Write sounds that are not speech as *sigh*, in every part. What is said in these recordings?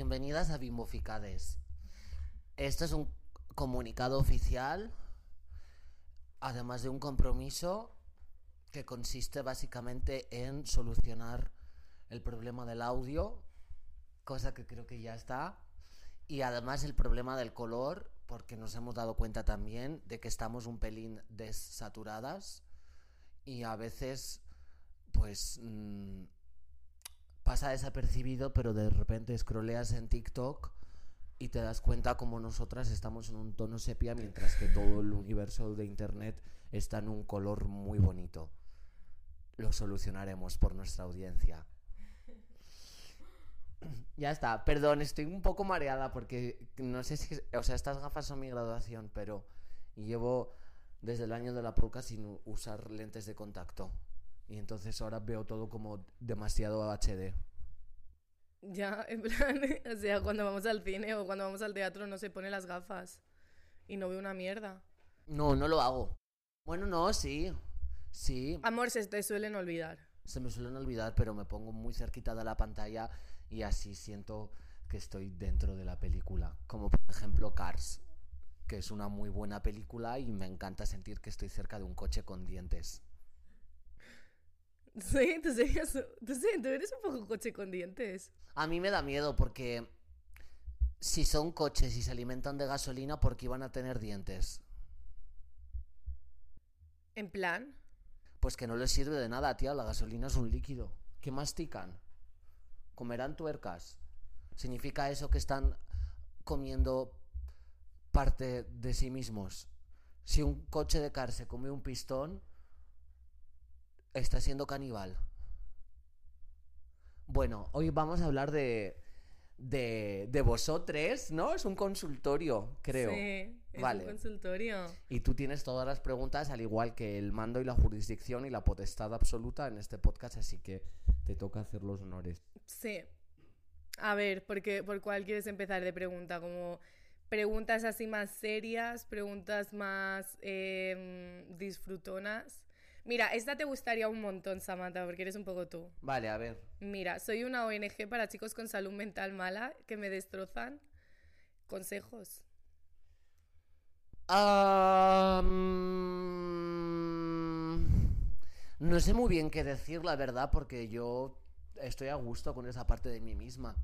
bienvenidas a Bimboficades. Esto es un comunicado oficial, además de un compromiso que consiste básicamente en solucionar el problema del audio, cosa que creo que ya está, y además el problema del color, porque nos hemos dado cuenta también de que estamos un pelín desaturadas y a veces pues mm, pasa desapercibido, pero de repente scrolleas en TikTok y te das cuenta como nosotras estamos en un tono sepia mientras que todo el universo de Internet está en un color muy bonito. Lo solucionaremos por nuestra audiencia. Ya está, perdón, estoy un poco mareada porque no sé si, o sea, estas gafas son mi graduación, pero llevo desde el año de la prueba sin usar lentes de contacto. Y entonces ahora veo todo como demasiado HD. Ya, en plan, *laughs* o sea, cuando vamos al cine o cuando vamos al teatro no se pone las gafas y no ve una mierda. No, no lo hago. Bueno, no, sí. Sí, Amor, se te suelen olvidar. se me suelen olvidar, pero me pongo muy cerquita de la pantalla y así siento que estoy dentro de la película. Como por ejemplo Cars, que es una muy buena película y me encanta sentir que estoy cerca de un coche con dientes. *laughs* Sí, tú, serías, tú, sí, tú eres un poco coche con dientes. A mí me da miedo porque si son coches y se alimentan de gasolina, ¿por qué iban a tener dientes? En plan, Pues que no les sirve de nada, tía. La gasolina es un líquido. ¿Qué mastican? ¿Comerán tuercas? ¿Significa eso que están comiendo parte de sí mismos? Si un coche de car se come un pistón, está siendo caníbal. Bueno, hoy vamos a hablar de, de, de vosotros, ¿no? Es un consultorio, creo. sí, es Vale. un consultorio. Y tú tienes todas las preguntas, al igual que el mando y la jurisdicción y la potestad absoluta en este podcast, así que te toca hacer los honores. Sí. A ver, porque, ¿por cuál quieres empezar de pregunta? Como preguntas así más serias, preguntas más em, disfrutonas. Mira, esta te gustaría un montón, Samantha, porque eres un poco tú. Vale, a ver. Mira, soy una ONG para chicos con salud mental mala que me destrozan. Consejos. No sé muy bien qué decir, la verdad, porque yo estoy a gusto con esa parte de mí misma.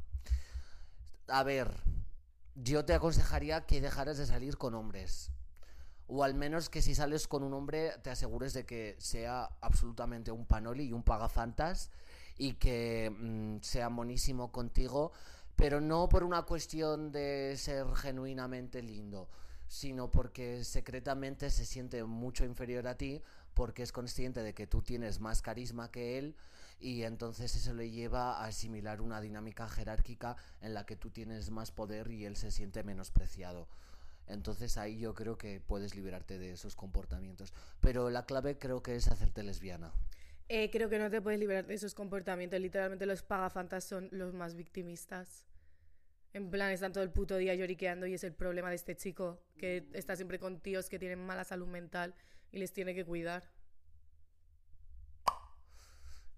A ver, yo te aconsejaría que dejaras de salir con hombres. O al menos que si sales con un hombre te asegures de que sea absolutamente un panoli y un pagafantas y que mm, sea monísimo contigo, pero no por una cuestión de ser genuinamente lindo, sino porque secretamente se siente mucho inferior a ti porque es consciente de que tú tienes más carisma que él y entonces eso le lleva a asimilar una dinámica jerárquica en la que tú tienes más poder y él se siente menospreciado. Entonces ahí yo creo que puedes liberarte de esos comportamientos. Pero la clave creo que es hacerte lesbiana. Eh, creo que no te puedes liberar de esos comportamientos. Literalmente los pagafantas son los más victimistas. En plan, están todo el puto día lloriqueando y es el problema de este chico, que está siempre con tíos que tienen mala salud mental y les tiene que cuidar.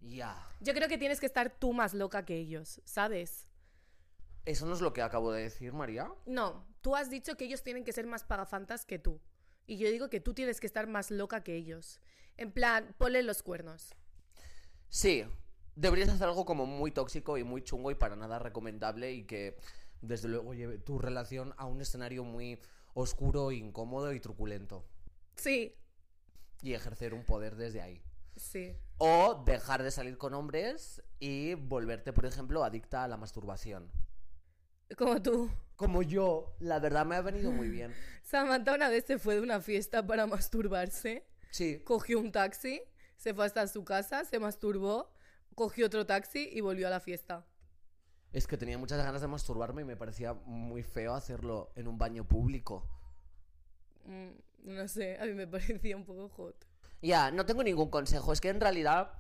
Ya. Yo creo que tienes que estar tú más loca que ellos, ¿sabes? Eso no es lo que acabo de decir, María. No, tú has dicho que ellos tienen que ser más pagafantas que tú. Y yo digo que tú tienes que estar más loca que ellos. En plan, ponle los cuernos. Sí, deberías hacer algo como muy tóxico y muy chungo y para nada recomendable y que desde luego lleve tu relación a un escenario muy oscuro, incómodo y truculento. Sí, Y ejercer un poder desde ahí. sí. O dejar de salir con hombres y volverte, por ejemplo, adicta a la masturbación. Como tú. Como yo, la verdad me ha venido muy bien. *gasps* Samantha una vez se fue de una fiesta para masturbarse. Sí, Cogió un taxi, se fue hasta su casa, se masturbó, cogió otro taxi y volvió a la fiesta. es que tenía muchas ganas de masturbarme y me parecía muy feo hacerlo en un baño público. Mm, no sé, a mí me *laughs* parecía un poco hot. Ya, no tengo ningún consejo. Es que en realidad,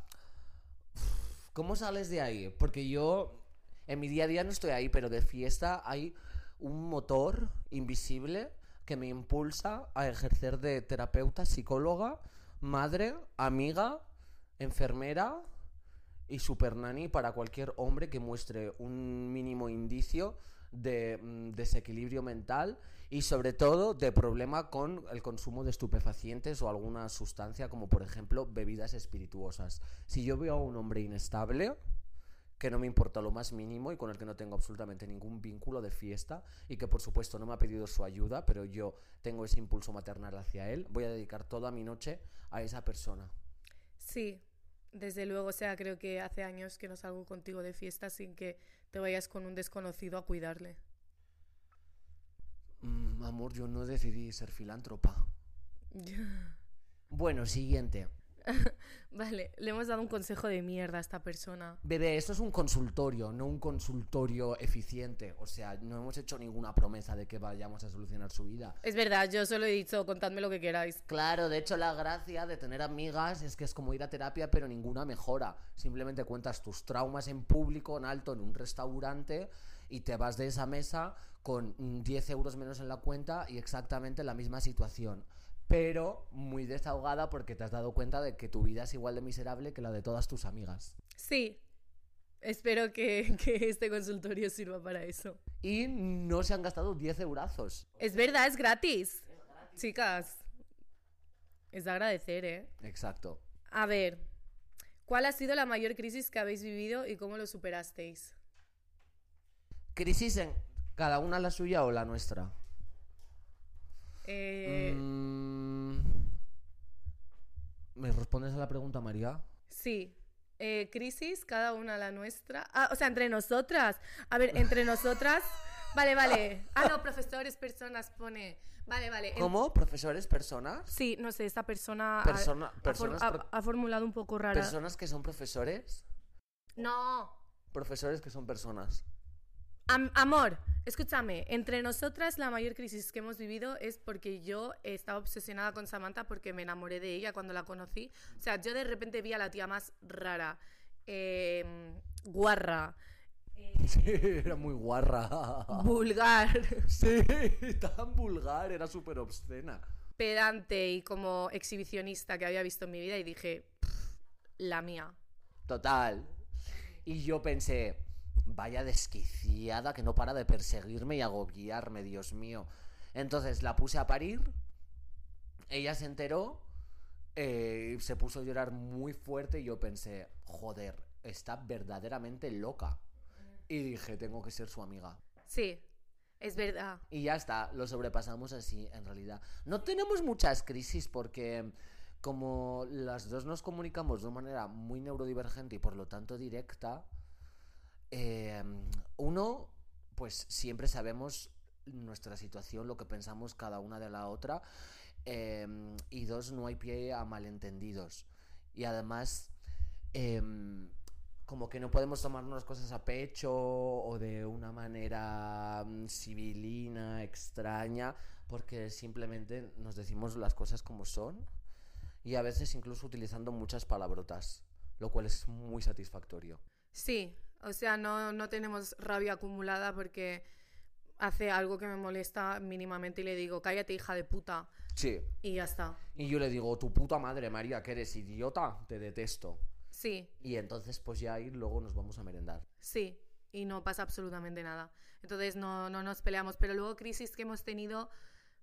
¿cómo sales de ahí? Porque yo en mi día a día no estoy ahí, pero de fiesta hay un motor invisible que me impulsa a ejercer de terapeuta, psicóloga, madre, amiga, enfermera y super nani para cualquier hombre que muestre un mínimo indicio de mm, desequilibrio mental y sobre todo de problema con el consumo de estupefacientes o alguna sustancia como por ejemplo bebidas espirituosas. Si yo veo a un hombre inestable, que no me importa lo más mínimo y con el que no tengo absolutamente ningún vínculo de fiesta y que por supuesto no me ha pedido su ayuda, pero yo tengo ese impulso maternal hacia él, voy a dedicar toda mi noche a esa persona. Sí, desde luego, o sea, creo que hace años que no salgo contigo de fiesta sin que te vayas con un desconocido a cuidarle. Mm, amor, yo no decidí ser filántropa. *laughs* Bueno, siguiente. *laughs* vale, le hemos dado un consejo de mierda a esta persona. Bebé, esto es un consultorio, no un consultorio eficiente. O sea, no hemos hecho ninguna promesa de que vayamos a solucionar su vida. Es verdad, yo solo he dicho, contadme lo que queráis. Claro, de hecho la gracia de tener amigas es que es como ir a terapia, pero ninguna mejora. Simplemente cuentas tus traumas en público, en alto, en un restaurante, y te vas de esa mesa con 10 euros menos en la cuenta y exactamente la misma situación pero muy desahogada porque te has dado cuenta de que tu vida es igual de miserable que la de todas tus amigas. Sí, espero que, *laughs* que este consultorio sirva para eso. Y no se han gastado 10 eurazos. Es verdad, es gratis. Chicas, es de agradecer, ¿eh? Exacto. A ver, ¿cuál ha sido la mayor crisis que habéis vivido y cómo lo superasteis? ¿Crisis en cada una la suya o la nuestra? Eh, Mm, ¿Me respondes a la pregunta, María? Sí. Eh, crisis, cada una la nuestra. Ah, o sea, entre nosotras. A ver, entre nosotras. Vale, vale. Ah, no, profesores, personas, pone. Vale, vale. ¿Cómo? ¿Profesores, personas? Sí, no sé, esta persona ha- Persona- ha, for- personas ha- pro- ha formulado un poco rara. ¿Personas que son profesores? No. Profesores que son personas. Am- amor, escúchame, entre nosotras la mayor crisis que hemos vivido es porque yo estaba obsesionada con Samantha porque me enamoré de ella cuando la conocí. O sea, yo de repente vi a la tía más rara, eh, guarra, Sí, *laughs* era muy guarra. vulgar, *laughs* Sí, tan vulgar, era súper obscena. pedante y como exhibicionista que había visto en mi vida y dije, "Pff, la mía. Total. Y yo pensé, vaya desquiciada que no para de perseguirme y agobiarme, Dios mío. Entonces la puse a parir, ella se enteró, eh, se puso a llorar muy fuerte y yo pensé, joder, está verdaderamente loca. Y dije, tengo que ser su amiga. Sí, es verdad. Y ya está, lo sobrepasamos así, en realidad. No tenemos muchas crisis porque como las dos nos comunicamos de una manera muy neurodivergente y por lo tanto directa, eh, uno, pues siempre sabemos nuestra situación, lo que pensamos cada una de la otra, eh, y dos, no hay pie a malentendidos. Y además, em, como que no podemos tomarnos cosas a pecho o de una manera mm, civilina, extraña, porque simplemente nos decimos las cosas como son y a veces incluso utilizando muchas palabrotas, lo cual es muy satisfactorio. Sí, o sea, no, no tenemos rabia acumulada porque hace algo que me molesta mínimamente y le digo, cállate hija de puta, Sí. y ya está. Y yo le digo, tu puta madre, María, que eres idiota, te detesto. Sí, Y entonces pues ya ahí luego nos vamos a merendar. sí, y no pasa absolutamente nada. Entonces no, no nos peleamos, pero luego crisis que hemos tenido,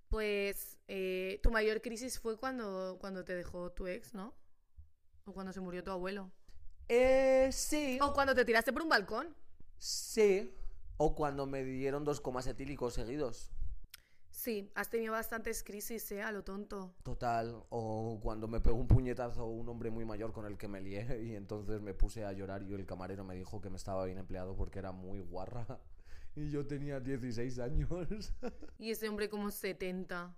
pues eh, tu mayor crisis fue cuando, cuando te dejó tu ex, ¿no? O cuando se murió tu abuelo. Eh, sí. O cuando te tiraste por un balcón. Sí. O cuando me dieron dos comas etílicos seguidos. Sí, has tenido bastantes crisis, ¿eh? A lo tonto. Total. O cuando me pegó un puñetazo un hombre muy mayor con el que me lié *laughs* y entonces me puse a llorar y el camarero me dijo que me estaba bien empleado porque era muy guarra. *laughs* Y yo tenía 16 años. *laughs* Y ese hombre como 70.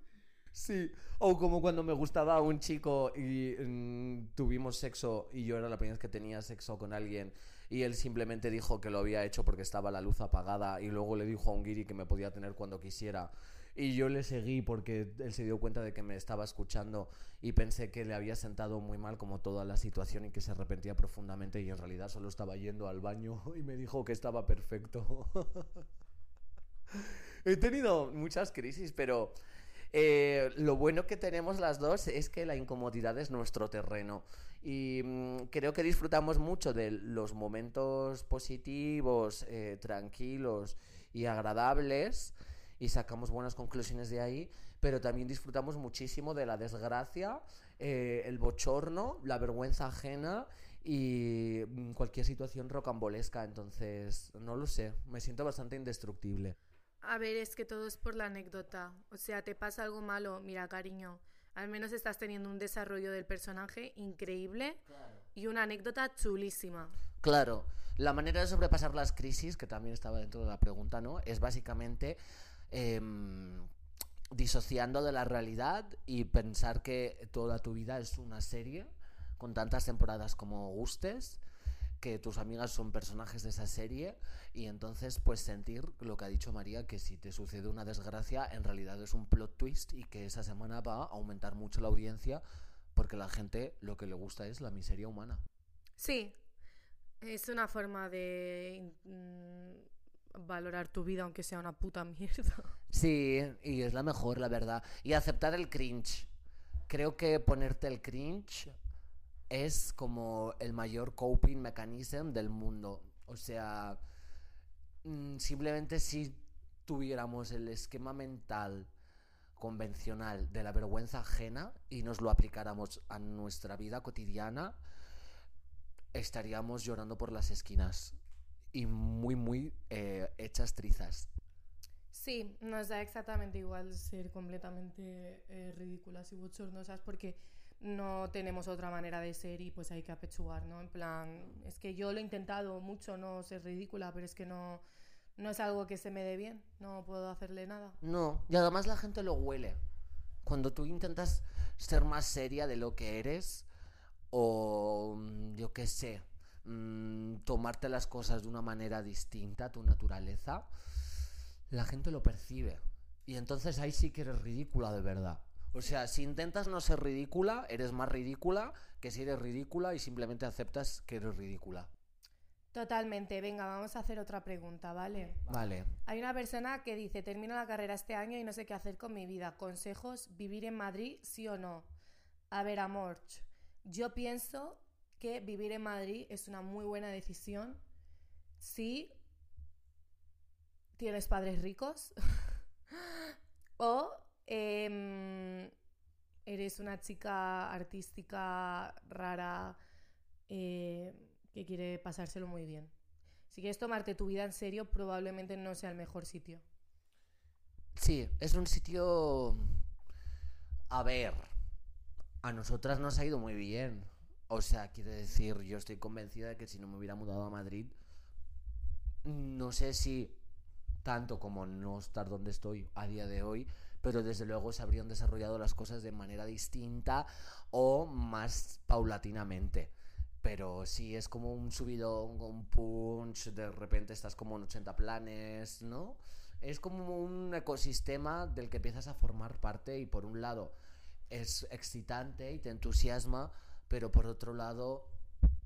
Sí, o como cuando me gustaba un chico y mm, tuvimos sexo y yo era la primera vez que tenía sexo con alguien y él simplemente dijo que lo había hecho porque estaba la luz apagada y luego le dijo a un guiri que me podía tener cuando quisiera y yo le seguí porque él se dio cuenta de que me estaba escuchando y pensé que le había sentado muy mal como toda la situación y que se arrepentía profundamente y en realidad solo estaba yendo al baño *laughs* y me dijo que estaba perfecto. *laughs* He tenido muchas crisis, pero eh, lo bueno que tenemos las dos es que la incomodidad es nuestro terreno. Y mm, creo que disfrutamos mucho de los momentos positivos, eh, tranquilos y agradables y sacamos buenas conclusiones de ahí, pero también disfrutamos muchísimo de la desgracia, eh, el bochorno, la vergüenza ajena y mm, cualquier situación rocambolesca. Entonces, no lo sé, me siento bastante indestructible. A ver, es que todo es por la anécdota. O sea, te pasa algo malo, mira, cariño. Al menos estás teniendo un desarrollo del personaje increíble y una anécdota chulísima. Claro, la manera de sobrepasar las crisis, que también estaba dentro de la pregunta, ¿no? Es básicamente em, disociando de la realidad y pensar que toda tu vida es una serie con tantas temporadas como gustes que tus amigas son personajes de esa serie y entonces pues sentir lo que ha dicho María que si te sucede una desgracia en realidad es un plot twist y que esa semana va a aumentar mucho la audiencia porque la gente lo que le gusta es la miseria humana. Sí, es una forma de mm, valorar tu vida aunque sea una puta mierda. Sí, y es la mejor, la verdad. Y aceptar el cringe. Creo que ponerte el cringe es como el mayor coping mechanism del mundo. O sea, mm, simplemente si tuviéramos el esquema mental convencional de la vergüenza ajena y nos lo aplicáramos a nuestra vida cotidiana, estaríamos llorando por las esquinas y muy, muy eh, hechas trizas. Sí, nos da exactamente igual ser completamente eh, ridículas y bochornosas porque no tenemos otra manera de ser y pues hay que apechugar, ¿no? En plan, es que yo lo he intentado mucho no ser ridícula, pero es que no, no es algo que se me dé bien, no puedo hacerle nada. No, y además la gente lo huele. Cuando tú intentas ser más seria de lo que eres, o mm, yo qué sé, mm, tomarte las cosas de una manera distinta tu naturaleza, la gente lo percibe. Y entonces ahí sí que eres ridícula de verdad. O sea, si intentas no ser ridícula, eres más ridícula que si eres ridícula y simplemente aceptas que eres ridícula. Totalmente. Venga, vamos a hacer otra pregunta, ¿vale? Vale. Hay una persona que dice, termino la carrera este año y no sé qué hacer con mi vida. Consejos, vivir en Madrid, sí o no. A ver, amor, yo pienso que vivir en Madrid es una muy buena decisión si tienes padres ricos *laughs* o em, eres una chica artística rara eh, que quiere pasárselo muy bien. Si quieres tomarte tu vida en serio, probablemente no sea el mejor sitio. Sí, es un sitio... A ver, a nosotras nos ha ido muy bien. O sea, quiero decir, yo estoy convencida de que si no me hubiera mudado a Madrid, no sé si tanto como no estar donde estoy a día de hoy, pero desde luego se habrían desarrollado las cosas de manera distinta o más paulatinamente. Pero sí es como un subido, un punch, de repente estás como en 80 planes, ¿no? Es como un ecosistema del que empiezas a formar parte y por un lado es excitante y te entusiasma, pero por otro lado,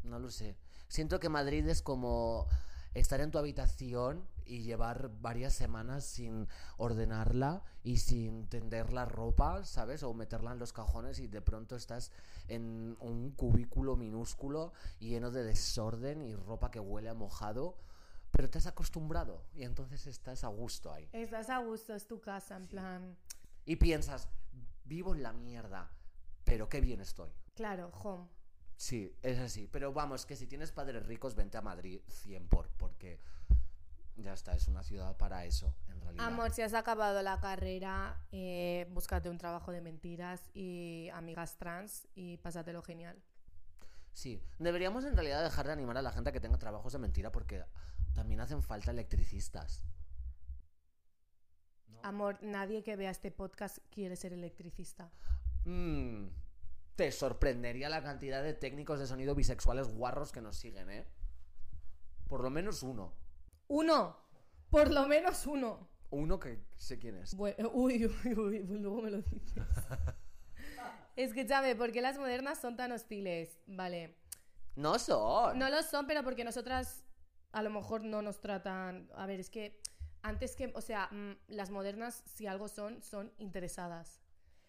no lo sé. Siento que Madrid es como estar en tu habitación y llevar varias semanas sin ordenarla y sin tender la ropa, ¿sabes? O meterla en los cajones y de pronto estás en un cubículo minúsculo lleno de desorden y ropa que huele a mojado. Pero te has acostumbrado y entonces estás a gusto ahí. Estás a gusto, es tu casa, en plan... Y piensas, vivo en la mierda, pero qué bien estoy. Claro, home. Sí, es así. Pero vamos, que si tienes padres ricos, vente a Madrid 100 por, porque ya está, es una ciudad para eso, en realidad. Amor, si has acabado la carrera, eh, búscate un trabajo de mentiras y amigas trans y pásatelo genial. Sí, deberíamos en realidad dejar de animar a la gente a que tenga trabajos de mentira porque también hacen falta electricistas. ¿No? Amor, nadie que vea este podcast quiere ser electricista. Mm, te sorprendería la cantidad de técnicos de sonido bisexuales guarros que nos siguen, ¿eh? Por lo menos uno. Uno, por lo menos uno. Uno que sé quién es. Bueno, uy, uy, uy, pues luego me lo dices. *laughs* Escúchame, ¿por qué las modernas son tan hostiles? Vale. No son. No lo son, pero porque nosotras a lo mejor no nos tratan. A ver, es que antes que. O sea, mm, las modernas, si algo son, son interesadas.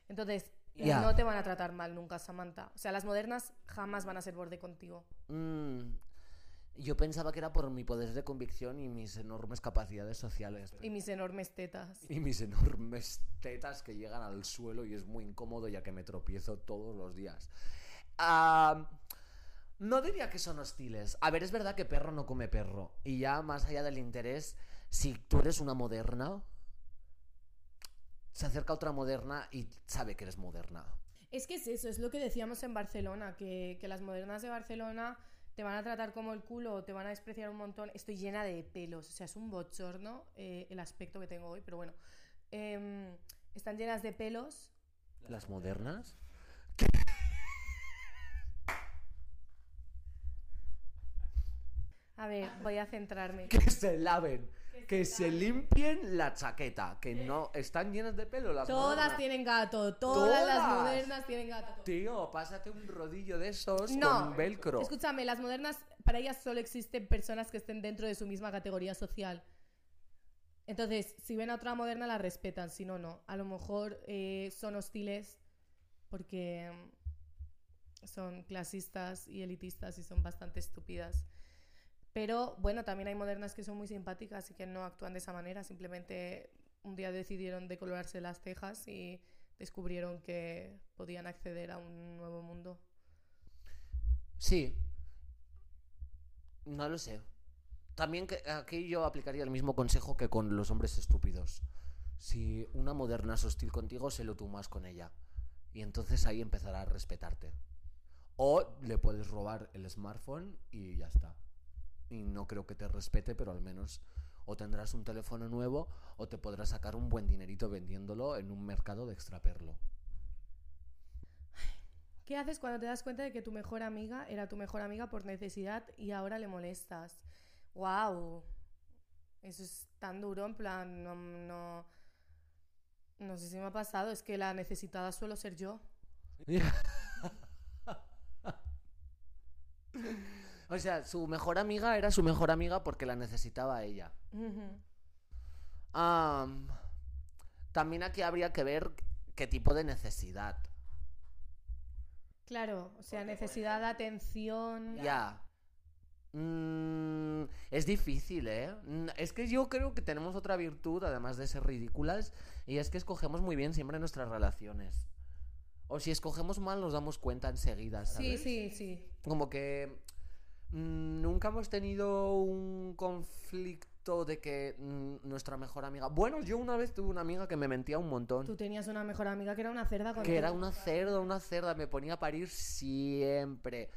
Entonces, no te van a tratar mal nunca, Samantha. O sea, las modernas jamás van a ser borde contigo. Mm, yo pensaba que era por mi poder de convicción y mis enormes capacidades sociales. Y mis enormes tetas. Y mis enormes tetas que llegan al suelo y es muy incómodo ya que me tropiezo todos los días. Ah, no diría que son hostiles. A ver, es verdad que perro no come perro. Y ya más allá del interés, si tú eres una moderna, se acerca otra moderna y sabe que eres moderna. Es que es eso, es lo que decíamos en Barcelona, que, que las modernas de Barcelona te van a tratar como el culo o te van a despreciar un montón. Estoy llena de pelos, o sea, es un bochorno eh, el aspecto que tengo hoy, pero bueno. Em, están llenas de pelos. ¿Las modernas? A ver, voy a centrarme. Que se laven. Que se limpien la chaqueta. Que no están llenas de pelo las Todas modernas. tienen gato, todas, las modernas tienen gato. Tío, pásate un rodillo de esos No, con velcro. escúchame, las modernas, para ellas solo existen personas que estén dentro de su misma categoría social. Entonces, si ven a otra moderna, la respetan, si no, no. A lo mejor eh, son hostiles porque son clasistas y elitistas y son bastante estúpidas. Pero bueno, también hay modernas que son muy simpáticas y que no actúan de esa manera. Simplemente un día decidieron decolorarse las cejas y descubrieron que podían acceder a un nuevo mundo. Sí. No lo sé. También que aquí yo aplicaría el mismo consejo que con los hombres estúpidos. Si una moderna es hostil contigo, se lo tú más con ella. Y entonces ahí empezará a respetarte. O le puedes robar el smartphone y ya está. Y no creo que te respete, pero al menos o tendrás un teléfono nuevo o te podrás sacar un buen dinerito vendiéndolo en un mercado de extraperlo. ¿Qué haces cuando te das cuenta de que tu mejor amiga era tu mejor amiga por necesidad y ahora le molestas? ¡Wow! Eso es tan duro, en plan, no, no, no sé si me ha pasado, es que la necesitada suelo ser yo. *laughs* o sea, su mejor amiga era su mejor amiga porque la necesitaba a ella. También aquí habría que ver qué tipo de necesidad. Claro, o sea, necesidad de atención. Ya. Mm, es difícil, ¿eh? Mm, Es que yo creo que tenemos otra virtud, además de ser ridículas, y es que escogemos muy bien siempre nuestras relaciones. O si escogemos mal, nos damos cuenta enseguida, Sí, ¿sabes? sí, sí. Como que nunca hemos tenido un conflicto de que mm, nuestra mejor amiga. Bueno, yo una vez tuve una amiga que me mentía un montón. Tú tenías una mejor amiga que era una cerda Que era una cerda, una cerda, me ponía a parir siempre.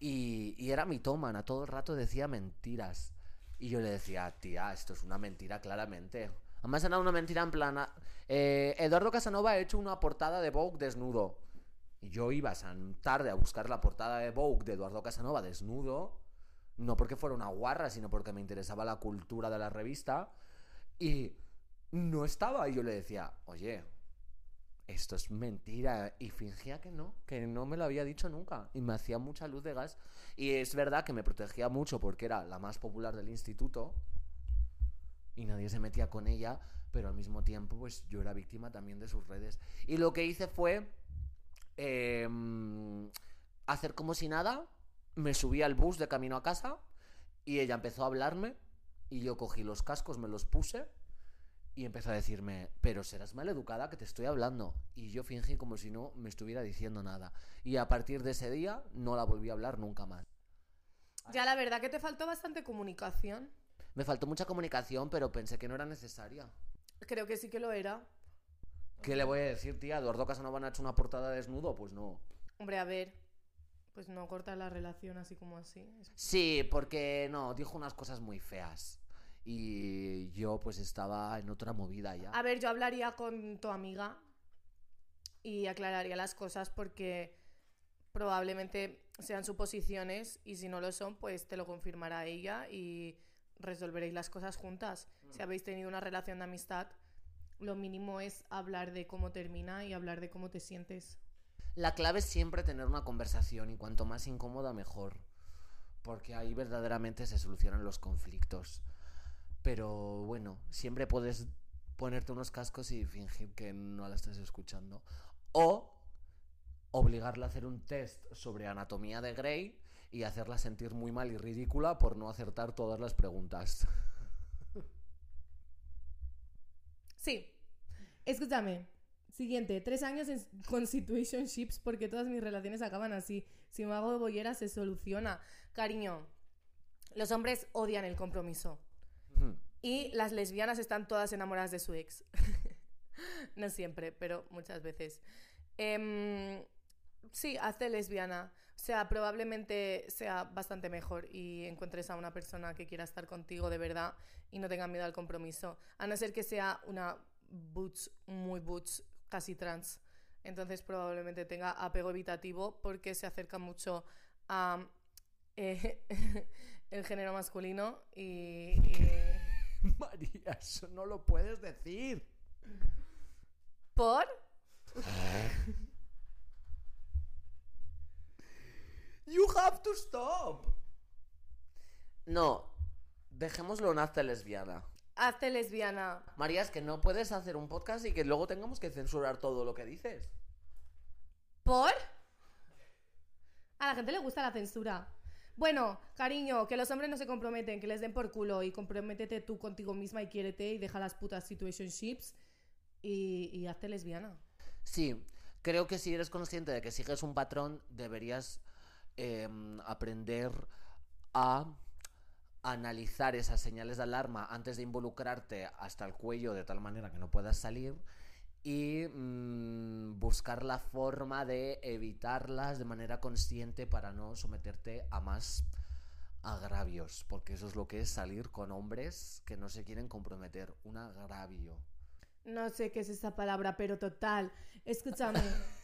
Y, y era mitómana, todo el rato decía mentiras. Y yo le decía, tía, esto es una mentira claramente. Además era una mentira en plan, ah, eh, Eduardo Casanova ha hecho una portada de Vogue desnudo. Yo iba esa tarde a buscar la portada de Vogue de Eduardo Casanova desnudo. No porque fuera una guarra, sino porque me interesaba la cultura de la revista. Y no estaba. Y yo le decía, oye, esto es mentira. Y fingía que no, que no me lo había dicho nunca. Y me hacía mucha luz de gas. Y es verdad que me protegía mucho porque era la más popular del instituto. Y nadie se metía con ella. Pero al mismo tiempo, pues yo era víctima también de sus redes. Y lo que hice fue em, hacer como si nada. Me subí al bus de camino a casa. Y ella empezó a hablarme. Y yo cogí los cascos, me los puse. Y empezó a decirme, pero serás maleducada que te estoy hablando. Y yo fingí como si no me estuviera diciendo nada. Y a partir de ese día no la volví a hablar nunca más. Ya la verdad que te faltó bastante comunicación. Me faltó mucha comunicación, pero pensé que no era necesaria. Creo que sí que lo era. ¿Qué le voy a decir, tía? ¿Eduardo Casanova no ha hecho una portada desnudo? Pues no. Hombre, a ver, pues no corta la relación así como así. Sí, porque no, dijo unas cosas muy feas. Y yo pues estaba en otra movida ya. A ver, yo hablaría con tu amiga y aclararía las cosas porque probablemente sean suposiciones y si no lo son, pues te lo confirmará ella y resolveréis las cosas juntas. Si habéis tenido una relación de amistad, lo mínimo es hablar de cómo termina y hablar de cómo te sientes. La clave es siempre tener una conversación y cuanto más incómoda mejor. Porque ahí verdaderamente se solucionan los conflictos. Pero bueno, siempre puedes ponerte unos cascos y fingir que no la estás escuchando. O obligarla a hacer un test sobre anatomía de Grey y hacerla sentir muy mal y ridícula por no acertar todas las preguntas. Sí. Escúchame. Siguiente, tres años en, con situationships porque todas mis relaciones acaban así. Si me hago bollera se soluciona. Cariño, los hombres odian el compromiso. Y las lesbianas están todas enamoradas de su ex. *laughs* no siempre, pero muchas veces. Em, sí, hazte lesbiana. O sea, probablemente sea bastante mejor y encuentres a una persona que quiera estar contigo de verdad y no tenga miedo al compromiso. A no ser que sea una butch, muy butch, casi trans. Entonces probablemente tenga apego evitativo porque se acerca mucho a eh, *laughs* el género masculino y... y... *laughs* María, eso no lo puedes decir. ¿Por? You have to stop. No, dejémoslo en hazte lesbiana. Hazte lesbiana. María, es que no puedes hacer un podcast y que luego tengamos que censurar todo lo que dices. ¿Por? A la gente le gusta la censura. Bueno, cariño, que los hombres no se comprometen, que les den por culo y comprométete tú contigo misma y quiérete y deja las putas situationships y, y hazte lesbiana. Sí, creo que si eres consciente de que sigues un patrón, deberías em, aprender a analizar esas señales de alarma antes de involucrarte hasta el cuello de tal manera que no puedas salir y mm, buscar la forma de evitarlas de manera consciente para no someterte a más agravios, porque eso es lo que es salir con hombres que no se quieren comprometer, un agravio. No sé qué es esa palabra, pero total. Escúchame. *laughs*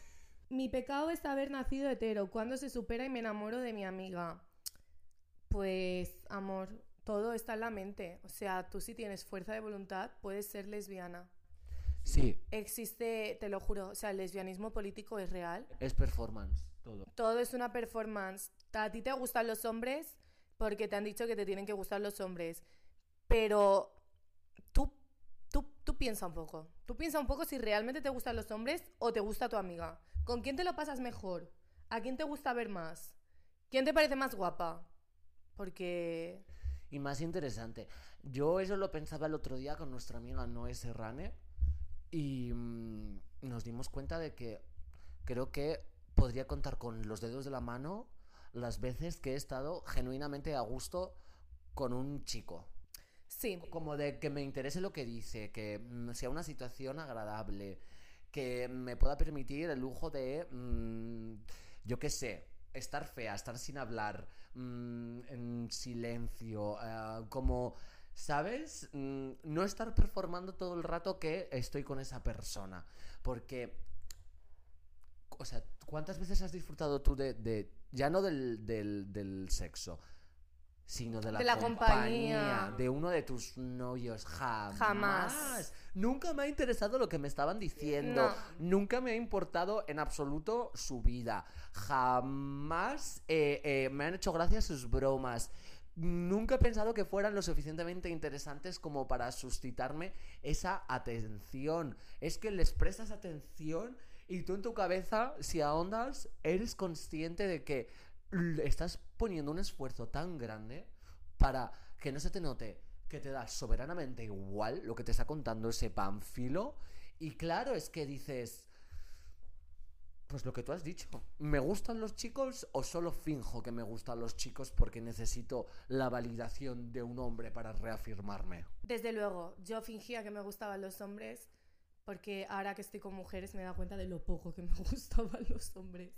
mi pecado es haber nacido hetero. ¿Cuándo se supera y me enamoro de mi amiga? Pues, amor, todo está en la mente. O sea, tú si tienes fuerza de voluntad, puedes ser lesbiana. Sí, Existe, te lo juro, o sea, el lesbianismo político es real. es performance, todo. Todo es una performance. A ti te gustan los hombres porque te han dicho que te tienen que gustar los hombres. Pero tú, tú, tú piensa un poco. Tú piensa un poco si realmente te gustan los hombres o te gusta tu amiga. ¿Con quién te lo pasas mejor? ¿A quién te gusta ver más? ¿Quién te parece más guapa? Porque... Y más interesante. Yo eso lo pensaba el otro día con nuestra amiga Noé Serrane y mm, nos dimos cuenta de que creo que podría contar con los dedos de la mano las veces que he estado genuinamente a gusto con un chico. Sí, Como de que me interese lo que dice, que mm, sea una situación agradable, que me pueda permitir el lujo de, mm, yo qué sé, estar fea, estar sin hablar, mm, en silencio, eh, como, ¿sabes? Mm, no estar performando todo el rato que estoy con esa persona. Porque, o sea, ¿cuántas veces has disfrutado tú de, de- ya no del, del, del sexo? Sino de la, De la compañía. de uno de tus novios. Jamás. Jamás. Nunca me ha interesado lo que me estaban diciendo. No. Nunca me ha importado en absoluto su vida. Jamás eh, eh, me han hecho gracia sus bromas. Nunca he pensado que fueran lo suficientemente interesantes como para suscitarme esa atención. Es que les prestas atención y tú en tu cabeza, si ahondas, eres consciente de que estás poniendo un esfuerzo tan grande para que no se te note que te da soberanamente igual lo que te está contando ese panfilo. Y claro, es que dices, pues lo que tú has dicho, ¿me gustan los chicos o solo finjo que me gustan los chicos porque necesito la validación de un hombre para reafirmarme? desde luego, yo fingía que me gustaban los hombres porque ahora que estoy con mujeres me dado cuenta de lo poco que me *laughs* gustaban los hombres.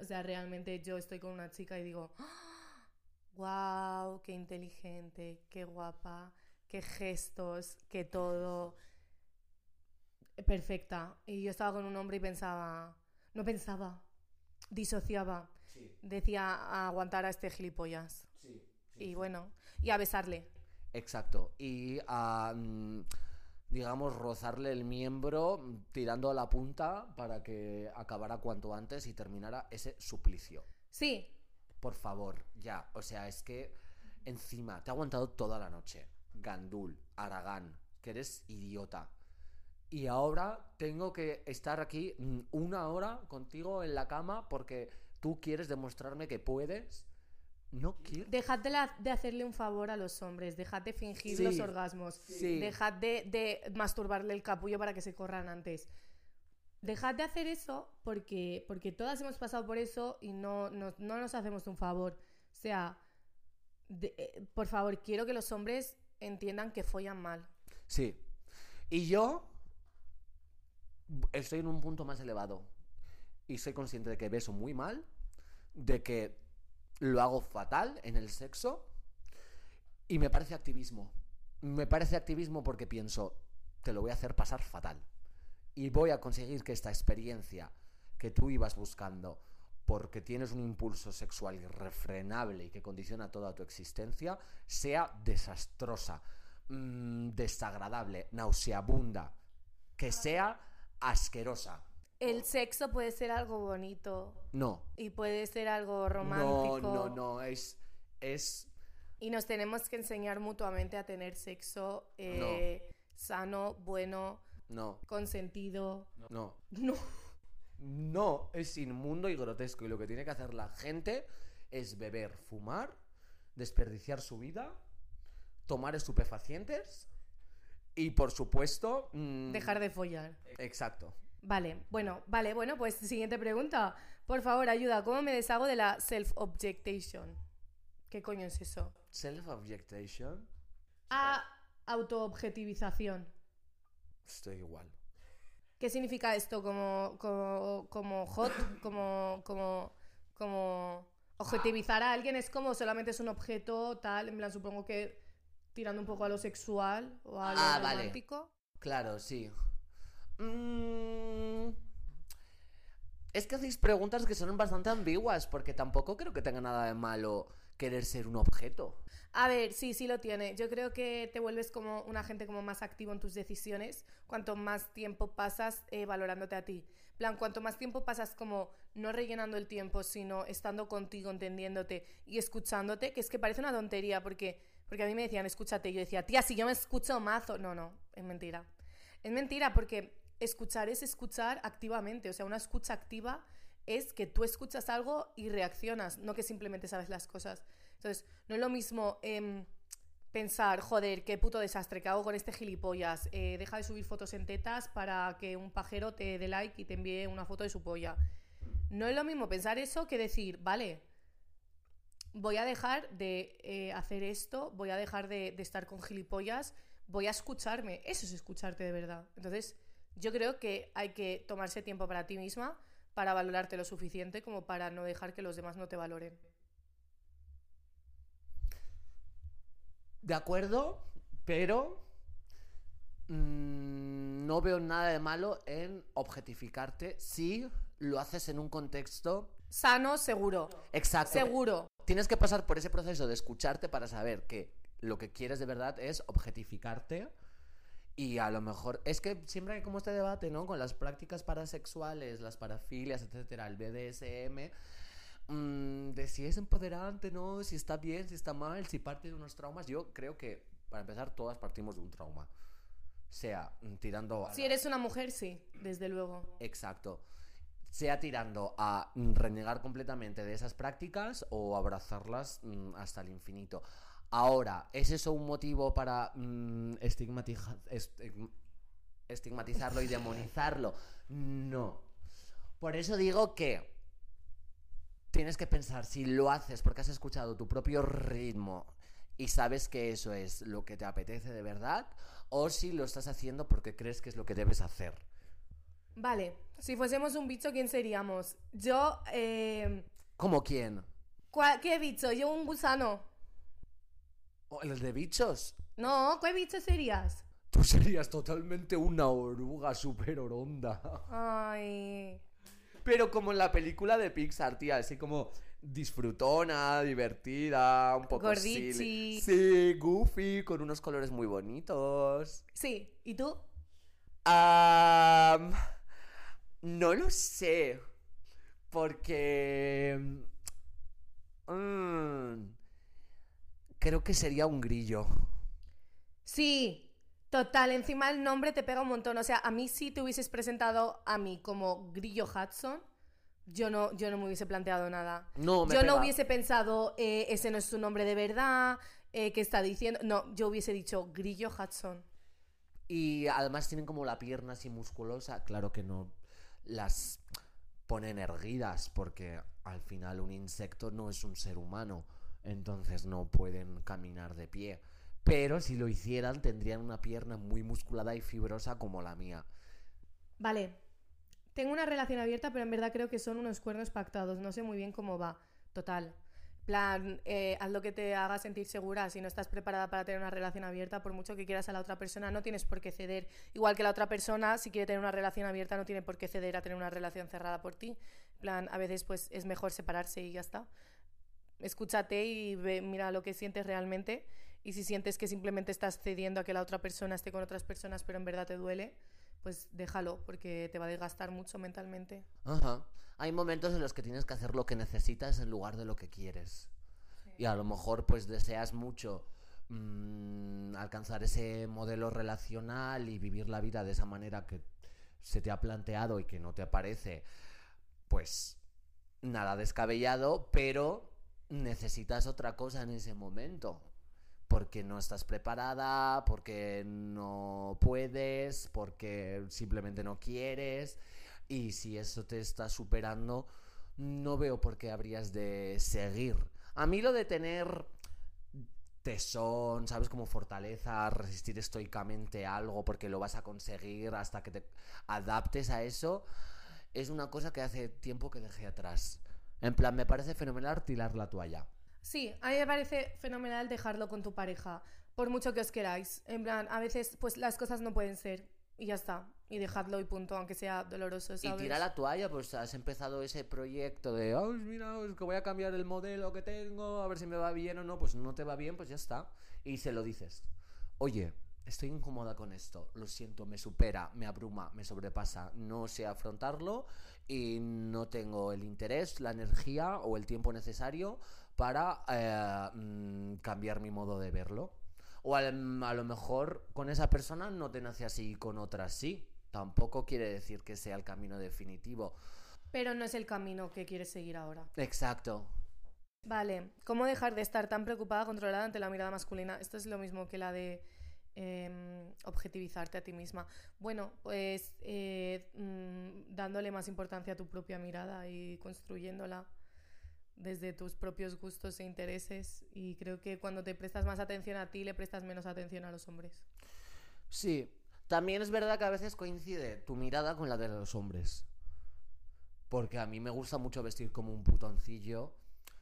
O sea, realmente yo estoy con una chica y digo, wow, qué inteligente, qué guapa, qué gestos, qué todo. Perfecta. Y yo estaba con un hombre y pensaba, no pensaba, disociaba. Sí, Decía a aguantar a este gilipollas. sí. Y bueno, y a besarle. Exacto. Y a, digamos, rozarle el miembro tirando a la punta para que acabara cuanto antes y terminara ese suplicio. Sí, Por favor, ya. O sea, es que encima te ha aguantado toda la noche. Gandul, Aragán, que eres idiota. y ahora tengo que estar aquí mm, una hora contigo en la cama porque tú quieres demostrarme que puedes. No quiero. Dejad de, la- de hacerle un favor a los hombres, dejad de fingir Sí, los orgasmos, sí. dejad de, de masturbarle el capullo para que se corran antes. Dejad de hacer eso porque, porque todas hemos pasado por eso y no, no, no nos hacemos un favor. O sea, eh, por favor, quiero que los hombres entiendan que follan mal. Sí. Y yo estoy en un punto más elevado. Y soy consciente de que beso muy mal, de que lo hago fatal en el sexo. Y me parece activismo. Me parece activismo porque pienso, te lo voy a hacer pasar fatal. Y voy a conseguir que esta experiencia que tú ibas buscando, porque tienes un impulso sexual irrefrenable y que condiciona toda tu existencia, sea desastrosa, mm, desagradable, nauseabunda, que sea asquerosa. El sexo puede ser algo bonito No. y puede ser algo romántico. No, no, no, es es Y nos tenemos que enseñar mutuamente a tener sexo eh, sano, bueno, no, consentido. no. No. No, es inmundo y grotesco. Y lo que tiene que hacer la gente es beber, fumar, desperdiciar su vida, tomar estupefacientes y, por supuesto... mm, Dejar de follar. Exacto. Vale, bueno, vale, bueno, pues siguiente pregunta. Por favor, ayuda, ¿cómo me deshago de la self-objectation? ¿Qué coño es eso? Self-objectation. A autoobjetivización. Estoy igual. ¿Qué significa esto? ¿Como, como, como hot? ¿Como, como, como objetivizar a alguien? ¿Es como solamente es un objeto tal? En plan, supongo que tirando un poco a lo sexual o a lo Ah, vale. Claro, sí. Mm, Es que hacéis preguntas que son bastante ambiguas, porque tampoco creo que tenga nada de malo querer ser un objeto. A ver, sí, sí lo tiene. Yo creo que te vuelves como un agente como más activo en tus decisiones cuanto más tiempo pasas eh, valorándote a ti. Plan, cuanto más tiempo pasas como no rellenando el tiempo, sino estando contigo, entendiéndote y escuchándote, que es que parece una tontería porque, porque a mí me decían, escúchate, y yo decía, tía, si yo me escucho mazo. No, no, es mentira. Es mentira porque escuchar es escuchar activamente, o sea, una escucha activa es que tú escuchas algo y reaccionas, no que simplemente sabes las cosas. Entonces, no es lo mismo em, pensar, joder, qué puto desastre que hago con este gilipollas. eh, deja de subir fotos en tetas para que un pajero te dé like y te envíe una foto de su polla. No es lo mismo pensar eso que decir, vale, voy a dejar de eh, hacer esto, voy a dejar de, de estar con gilipollas, voy a escucharme. Eso es escucharte de verdad. Entonces, yo creo que hay que tomarse tiempo para ti misma para valorarte lo suficiente como para no dejar que los demás no te valoren. De acuerdo, pero mm, no veo nada de malo en objetificarte si lo haces en un contexto Sano, seguro. exacto. Seguro. Tienes que pasar por ese proceso de escucharte para saber que lo que quieres de verdad es objetificarte. Y a lo mejor es que siempre hay como este debate, ¿no? Con las prácticas parasexuales, las parafilias, etcétera, el BDSM, mm, de si es empoderante, ¿no? Si está bien, si está mal, si parte de unos traumas. Yo creo que, para empezar, todas partimos de un trauma. Sea mm, tirando a Si la- eres una mujer, sí, desde luego. Exacto. Sea tirando a mm, renegar completamente de esas prácticas o abrazarlas hasta el infinito. Ahora, ¿es eso un motivo para mm, estigmatiza- estig- estigmatizarlo y *laughs* demonizarlo? No. Por eso digo que tienes que pensar si lo haces porque has escuchado tu propio ritmo y sabes que eso es lo que te apetece de verdad o si lo estás haciendo porque crees que es lo que debes hacer. Vale, si fuésemos un bicho, ¿quién seríamos? Yo, eh, ¿Como quién? ¿cuál- ¿qué bicho? Yo un gusano. ¿O ¿El de bichos? No, ¿qué bicho serías? Tú serías totalmente una oruga súper oronda. Ay. Pero como en la película de Pixar, tía, así como disfrutona, divertida, un poco Gordichi. silly. Sí, goofy, con unos colores muy bonitos. Sí, ¿y tú? Am, no lo sé. Porque... mm, creo que sería un grillo. Sí, Total, encima el nombre te pega un montón. O sea, a mí si te hubieses presentado a mí como Grillo Hudson, yo no, yo no me hubiese planteado nada. No, me yo no hubiese pensado, eh, ese no es su nombre de verdad, eh, ¿qué está diciendo? No, yo hubiese dicho Grillo Hudson. Y además tienen como la pierna así musculosa. Claro que no las ponen erguidas porque al final un insecto no es un ser humano. Entonces no pueden caminar de pie. Pero si lo hicieran tendrían una pierna muy musculada y fibrosa como la mía. Vale, tengo una relación abierta, pero en verdad creo que son unos cuernos pactados. No sé muy bien cómo va. Total. plan, eh, haz lo que te haga sentir segura. Si no estás preparada para tener una relación abierta, por mucho que quieras a la otra persona, no tienes por qué ceder. Igual que la otra persona, si quiere tener una relación abierta, no tiene por qué ceder a tener una relación cerrada por ti. plan, a veces pues es mejor separarse y ya está. Escúchate y ve, mira lo que sientes realmente. Y si sientes que simplemente estás cediendo a que la otra persona esté con otras personas, pero en verdad te duele, pues déjalo, porque te va a desgastar mucho mentalmente. Ajá. Hay momentos en los que tienes que hacer lo que necesitas en lugar de lo que quieres. Y a lo mejor pues deseas mucho mm, alcanzar ese modelo relacional y vivir la vida de esa manera que se te ha planteado y que no te parece pues nada descabellado, pero necesitas otra cosa en ese momento. Porque no estás preparada, porque no puedes, porque simplemente no quieres. Y si eso te está superando, no veo por qué habrías de seguir. A mí lo de tener tesón, ¿sabes? Como fortaleza, resistir estoicamente algo porque lo vas a conseguir hasta que te adaptes a eso, es una cosa que hace tiempo que dejé atrás. En plan, me parece fenomenal tirar la toalla. Sí, a mí me parece fenomenal dejarlo con tu pareja, por mucho que os queráis. En plan, a veces pues las cosas no pueden ser y ya está. Y dejadlo y punto, aunque sea doloroso, Y ¿sabes? tira la toalla, pues has empezado ese proyecto de, "Ay, mira, es que voy a cambiar el modelo que tengo, a ver si me va bien o no. Pues no te va bien, pues ya está. Y se lo dices. Oye, estoy incómoda con esto, lo siento, me supera, me abruma, me sobrepasa, no sé afrontarlo y no tengo el interés, la energía o el tiempo necesario para eh, mm, cambiar mi modo de verlo. O al- a lo mejor con esa persona no te nace así y con otras sí. Tampoco quiere decir que sea el camino definitivo. Pero no es el camino que quieres seguir ahora. Exacto. Vale, ¿cómo dejar de estar tan preocupada, controlada ante la mirada masculina? Esto es lo mismo que la de em, objetivizarte a ti misma. Bueno, pues eh, mm, dándole más importancia a tu propia mirada y construyéndola desde tus propios gustos e intereses. Y creo que cuando te prestas más atención a ti, le prestas menos atención a los hombres. Sí. También es verdad que a veces coincide tu mirada con la de los hombres. Porque a mí me gusta mucho vestir como un putoncillo.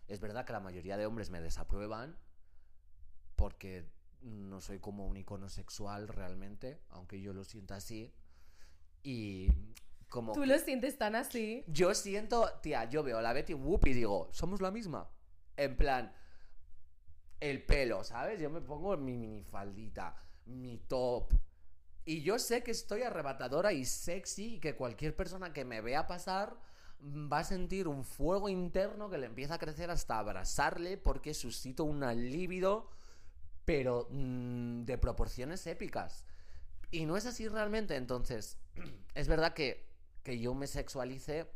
Es verdad que la mayoría de hombres me desaprueban. Porque no soy como un icono sexual realmente. Aunque yo lo sienta así. Y como... Tú que- lo sientes tan así. Yo siento, tía, yo veo a la Betty Whoop y digo, somos la misma. En plan, el pelo, ¿sabes? Yo me pongo mi minifaldita, mi top. Y yo sé que estoy arrebatadora y sexy y que cualquier persona que me vea pasar mm, va a sentir un fuego interno que le empieza a crecer hasta abrazarle porque suscito una libido, pero mm, de proporciones épicas. Y no es así realmente, entonces, *clears throat* es verdad que que yo me sexualice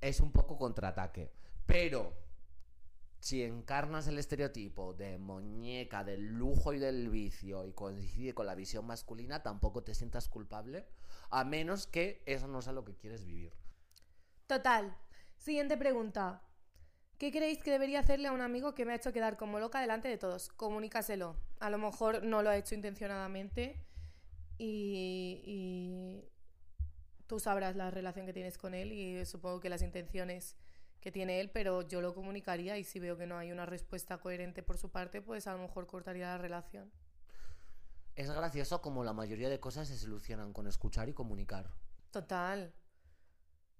es un poco contraataque. Pero si encarnas el estereotipo de muñeca, del lujo y del vicio y coincide con la visión masculina, tampoco te sientas culpable, a menos que eso no sea lo que quieres vivir. Total. Siguiente pregunta. ¿Qué creéis que debería hacerle a un amigo que me ha hecho quedar como loca delante de todos? Comunícaselo. A lo mejor no lo ha hecho intencionadamente y, y tú sabrás la relación que tienes con él y supongo que las intenciones que tiene él, pero yo lo comunicaría y si veo que no hay una respuesta coherente por su parte, pues a lo mejor cortaría la relación. Es gracioso como la mayoría de cosas se solucionan con escuchar y comunicar. Total.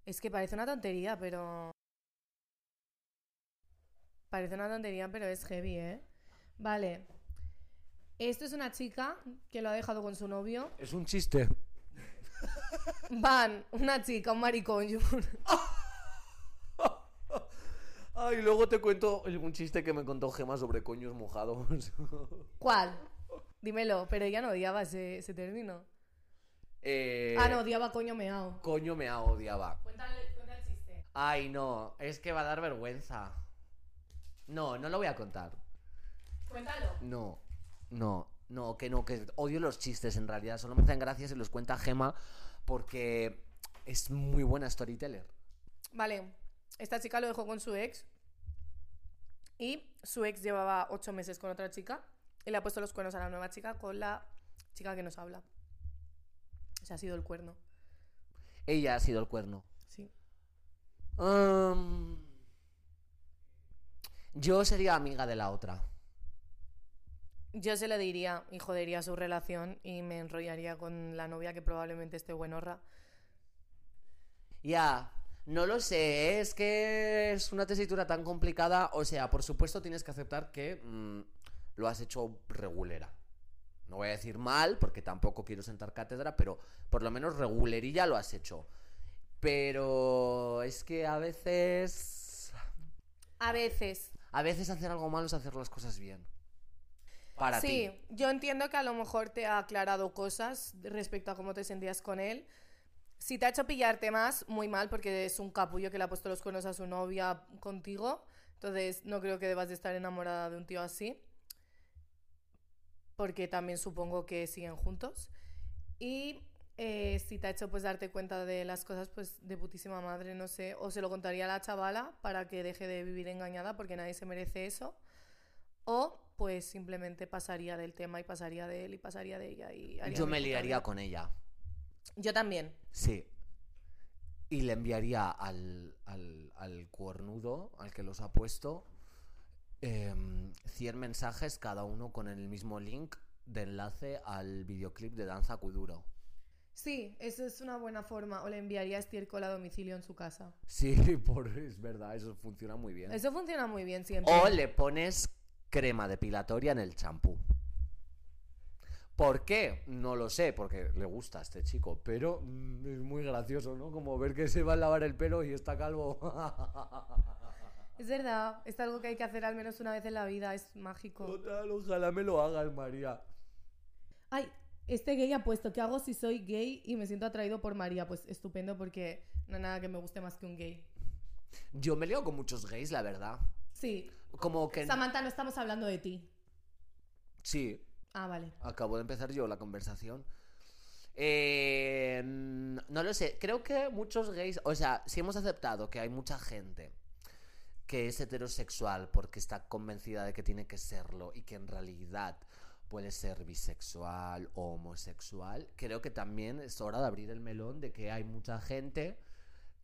Es que parece una tontería, pero... Parece una tontería, pero es heavy, ¿eh? Vale. Esto es una chica que lo ha dejado con su novio. Es un chiste. Van, una chica, un maricón. *laughs* Ay, luego te cuento un chiste que me contó Gema sobre coños mojados. *laughs* ¿Cuál? Dímelo, pero ella no odiaba ese, ese término. Eh, Ah, no, odiaba coño meao. Coño me odiaba. Cuéntale, cuenta el chiste. Ay, no, es que va a dar vergüenza. No, no lo voy a contar. Cuéntalo. No, no, no, que no, que odio los chistes en realidad. Solo me hacen gracia si los cuenta Gema porque es muy buena storyteller. Vale, esta chica lo dejó con su ex y su ex llevaba ocho meses con otra chica y le ha puesto los cuernos a la nueva chica con la chica que nos habla. Ese ha sido el cuerno. Ella ha sido el cuerno. Sí. Um, yo sería amiga de la otra. Yo se lo diría y jodería su relación y me enrollaría con la novia que probablemente esté buenorra. Ya, no lo sé, es que es una tesitura tan complicada. O sea, por supuesto tienes que aceptar que mm, lo has hecho regulera. No voy a decir mal, porque tampoco quiero sentar cátedra, pero por lo menos regulerilla lo has hecho. Pero es que a veces... A veces. A veces hacer algo malo es hacer las cosas bien. Para sí, ti. yo entiendo que a lo mejor te ha aclarado cosas respecto a cómo te sentías con él. Si te ha hecho pillarte más, muy mal, porque es un capullo que le ha puesto los cuernos a su novia contigo. Entonces, no creo que debas de estar enamorada de un tío así. Porque también supongo que siguen juntos. Y eh, si te ha hecho pues darte cuenta de las cosas, pues de putísima madre, no sé. O se lo contaría a la chavala para que deje de vivir engañada, porque nadie se merece eso. O pues simplemente pasaría del tema y pasaría de él y pasaría de ella. Y Yo me liaría con ella. Yo también. Sí. Y le enviaría al, al, al cuernudo, al que los ha puesto, em, 100 mensajes, cada uno con el mismo link de enlace al videoclip de Danza Kuduro. Sí, eso es una buena forma. O le enviaría estiércol a domicilio en su casa. Sí, *laughs* por, es verdad, eso funciona muy bien. Eso funciona muy bien siempre. O le pones crema depilatoria en el champú. ¿Por qué? No lo sé, porque le gusta a este chico, pero mm, es muy gracioso, ¿no? Como ver que se va a lavar el pelo y está calvo. *laughs* Es verdad, es algo que hay que hacer al menos una vez en la vida, es mágico. Total, ojalá me lo hagas, María. Ay, este gay ha puesto, ¿qué hago si soy gay y me siento atraído por María? Pues estupendo porque no hay nada que me guste más que un gay. Yo me leo con muchos gays, la verdad. Sí. Como que... Samantha, no estamos hablando de ti. Sí, Ah, vale. acabo de empezar yo la conversación. Eh, no lo sé, creo que muchos gays, o sea, si hemos aceptado que hay mucha gente que es heterosexual porque está convencida de que tiene que serlo y que en realidad puede ser bisexual o homosexual, creo que también es hora de abrir el melón de que hay mucha gente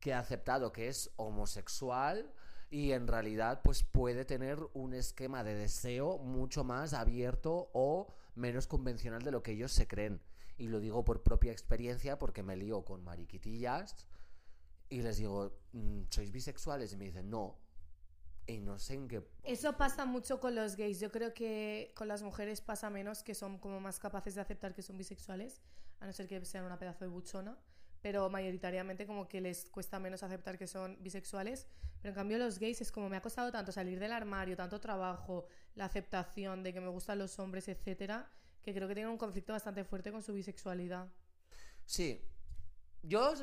que ha aceptado que es homosexual y en realidad pues puede tener un esquema de deseo mucho más abierto o menos convencional de lo que ellos se creen. Y lo digo por propia experiencia porque me lío con mariquitillas y les digo, "Mm, ¿sois bisexuales? Y me dicen, no. Y no sé en qué... Eso pasa mucho con los gays. Yo creo que con las mujeres pasa menos, que son como más capaces de aceptar que son bisexuales, a no ser que sean una pedazo de buchona. Pero mayoritariamente como que les cuesta menos aceptar que son bisexuales. Pero en cambio los gays es como me ha costado tanto salir del armario, tanto trabajo, la aceptación de que me gustan los hombres, etcétera, que creo que tienen un conflicto bastante fuerte con su bisexualidad. Sí. Yo...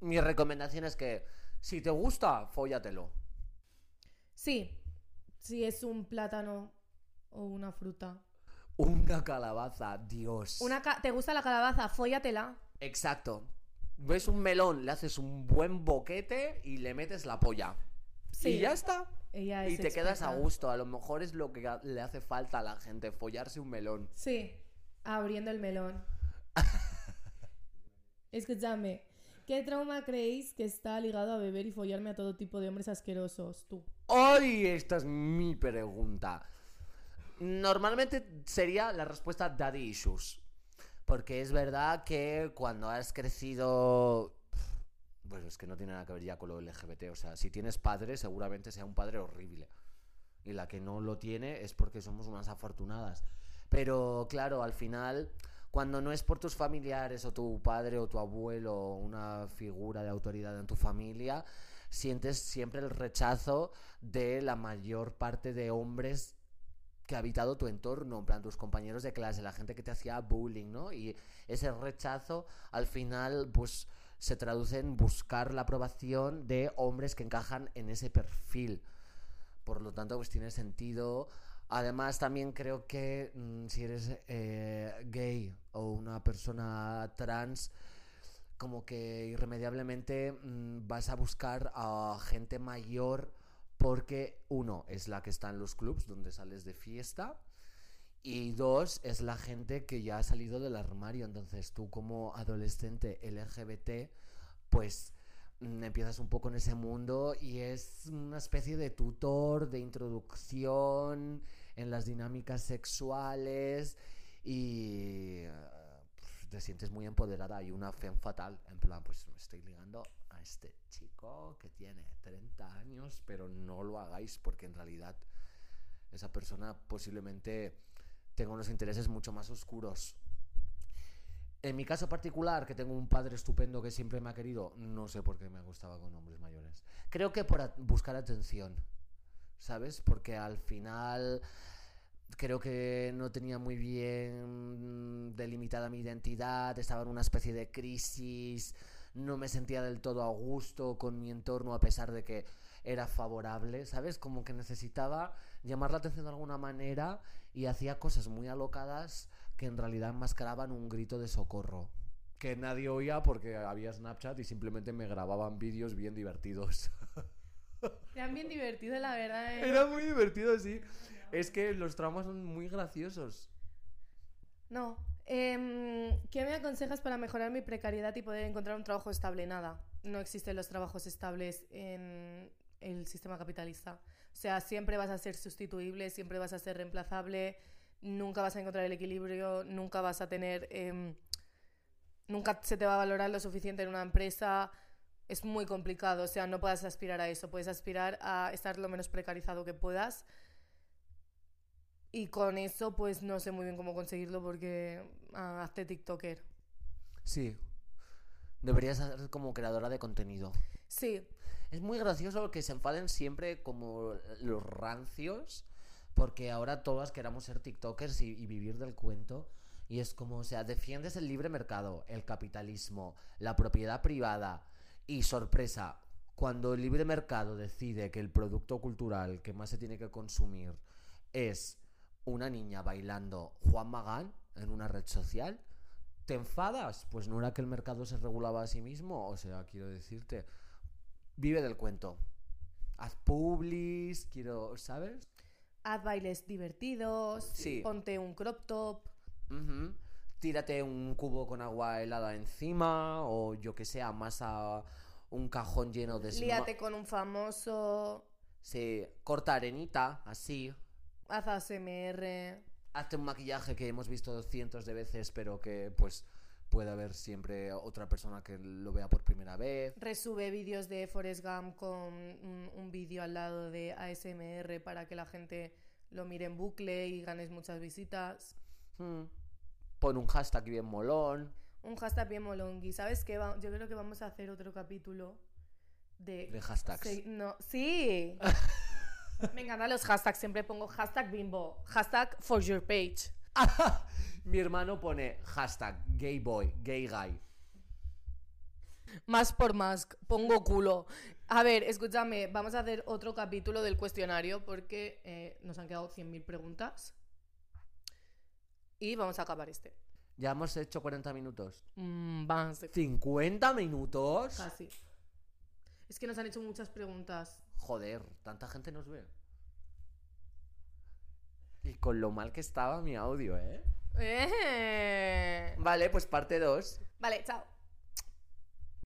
Mi recomendación es que si te gusta, fóllatelo. Sí, si es un plátano o una fruta. Una calabaza, Dios. Una ca- ¿Te gusta la calabaza? Fóllatela. Exacto. Ves un melón, le haces un buen boquete y le metes la polla. Sí. Y ya está. Ella Y te quedas a gusto. A lo mejor es lo que le hace falta a la gente, follarse un melón. Sí, abriendo el melón. *laughs* Escúchame, ¿qué trauma creéis que está ligado a beber y follarme a todo tipo de hombres asquerosos? Tú. ¡Ay! Esta es mi pregunta. Normalmente sería la respuesta daddy issues. Porque es verdad que cuando has crecido... Pues es que no tiene nada que ver ya con lo LGBT. O sea, si tienes padre, seguramente sea un padre horrible. Y la que no lo tiene es porque somos unas afortunadas. Pero claro, al final, cuando no es por tus familiares o tu padre o tu abuelo o una figura de autoridad en tu familia, sientes siempre el rechazo de la mayor parte de hombres que ha habitado tu entorno, en plan tus compañeros de clase, la gente que te hacía bullying, ¿no? Y ese rechazo al final pues se traduce en buscar la aprobación de hombres que encajan en ese perfil. Por lo tanto, pues tiene sentido. Además, también creo que mm, si eres eh, gay o una persona trans, como que irremediablemente mm, vas a buscar a gente mayor porque uno es la que está en los clubs donde sales de fiesta y dos es la gente que ya ha salido del armario. Entonces tú como adolescente LGBT pues mm, empiezas un poco en ese mundo y es una especie de tutor, de introducción en las dinámicas sexuales y eh, te sientes muy empoderada y una fe fatal, en plan, pues me estoy ligando este chico que tiene 30 años, pero no lo hagáis porque en realidad esa persona posiblemente tenga unos intereses mucho más oscuros. En mi caso particular, que tengo un padre estupendo que siempre me ha querido, no sé por qué me gustaba con hombres mayores. Creo que por buscar atención, ¿sabes? Porque al final creo que no tenía muy bien delimitada mi identidad, estaba en una especie de crisis, no me sentía del todo a gusto con mi entorno a pesar de que era favorable, ¿sabes? Como que necesitaba llamar la atención de alguna manera y hacía cosas muy alocadas que en realidad enmascaraban un grito de socorro. Que nadie oía porque había Snapchat y simplemente me grababan vídeos bien divertidos. *laughs* Eran bien divertidos, la verdad. ¿eh? Era muy divertido, sí. Es que los traumas son muy graciosos. No. Em, ¿Qué me aconsejas para mejorar mi precariedad y poder encontrar un trabajo estable? Nada. No existen los trabajos estables en el sistema capitalista. O sea, siempre vas a ser sustituible, siempre vas a ser reemplazable, nunca vas a encontrar el equilibrio, nunca vas a tener... Em, nunca se te va a valorar lo suficiente en una empresa. Es muy complicado, o sea, no puedes aspirar a eso, puedes aspirar a estar lo menos precarizado que puedas y con eso, pues no sé muy bien cómo conseguirlo porque ah, hazte TikToker. Sí. Deberías ser como creadora de contenido. Sí. Es muy gracioso que se enfaden siempre como los rancios, porque ahora todas queramos ser TikTokers y, y vivir del cuento. Y es como, o sea, defiendes el libre mercado, el capitalismo, la propiedad privada. Y sorpresa, cuando el libre mercado decide que el producto cultural que más se tiene que consumir es una niña bailando Juan Magán en una red social, ¿te enfadas? Pues no era que el mercado se regulaba a sí mismo, o sea, quiero decirte, vive del cuento. Haz publis, quiero, ¿sabes? Haz bailes divertidos, Sí. ponte un crop top. Tírate un cubo con agua helada encima, o yo que sé, masa un cajón lleno de... Líate con un famoso. Sí, corta arenita, así. Haz ASMR. Hazte un maquillaje que hemos visto cientos de veces, pero que pues puede haber siempre otra persona que lo vea por primera vez. Resube vídeos de Forrest Gump con un, un vídeo al lado de ASMR para que la gente lo mire en bucle y ganes muchas visitas. Hmm. Pon un hashtag bien molón. Un hashtag bien molongi. ¿Sabes qué? Va- Yo creo que vamos a hacer otro capítulo de... De hashtags. Sí, no, sí. *laughs* Me encantan los hashtags. Siempre pongo hashtag bimbo. Hashtag for your page. *laughs* Mi hermano pone hashtag gay boy, gay guy. Más por más. Pongo culo. A ver, escúchame. Vamos a hacer otro capítulo del cuestionario porque eh, nos han quedado 100.000 preguntas. Y vamos a acabar este. Ya hemos hecho 40 minutos. Mm, más de- ¿50 minutos? Casi. Es que nos han hecho muchas preguntas. Joder, tanta gente nos ve. Y con lo mal que estaba mi audio, ¿eh? Eh. Vale, pues parte 2. Vale, chao.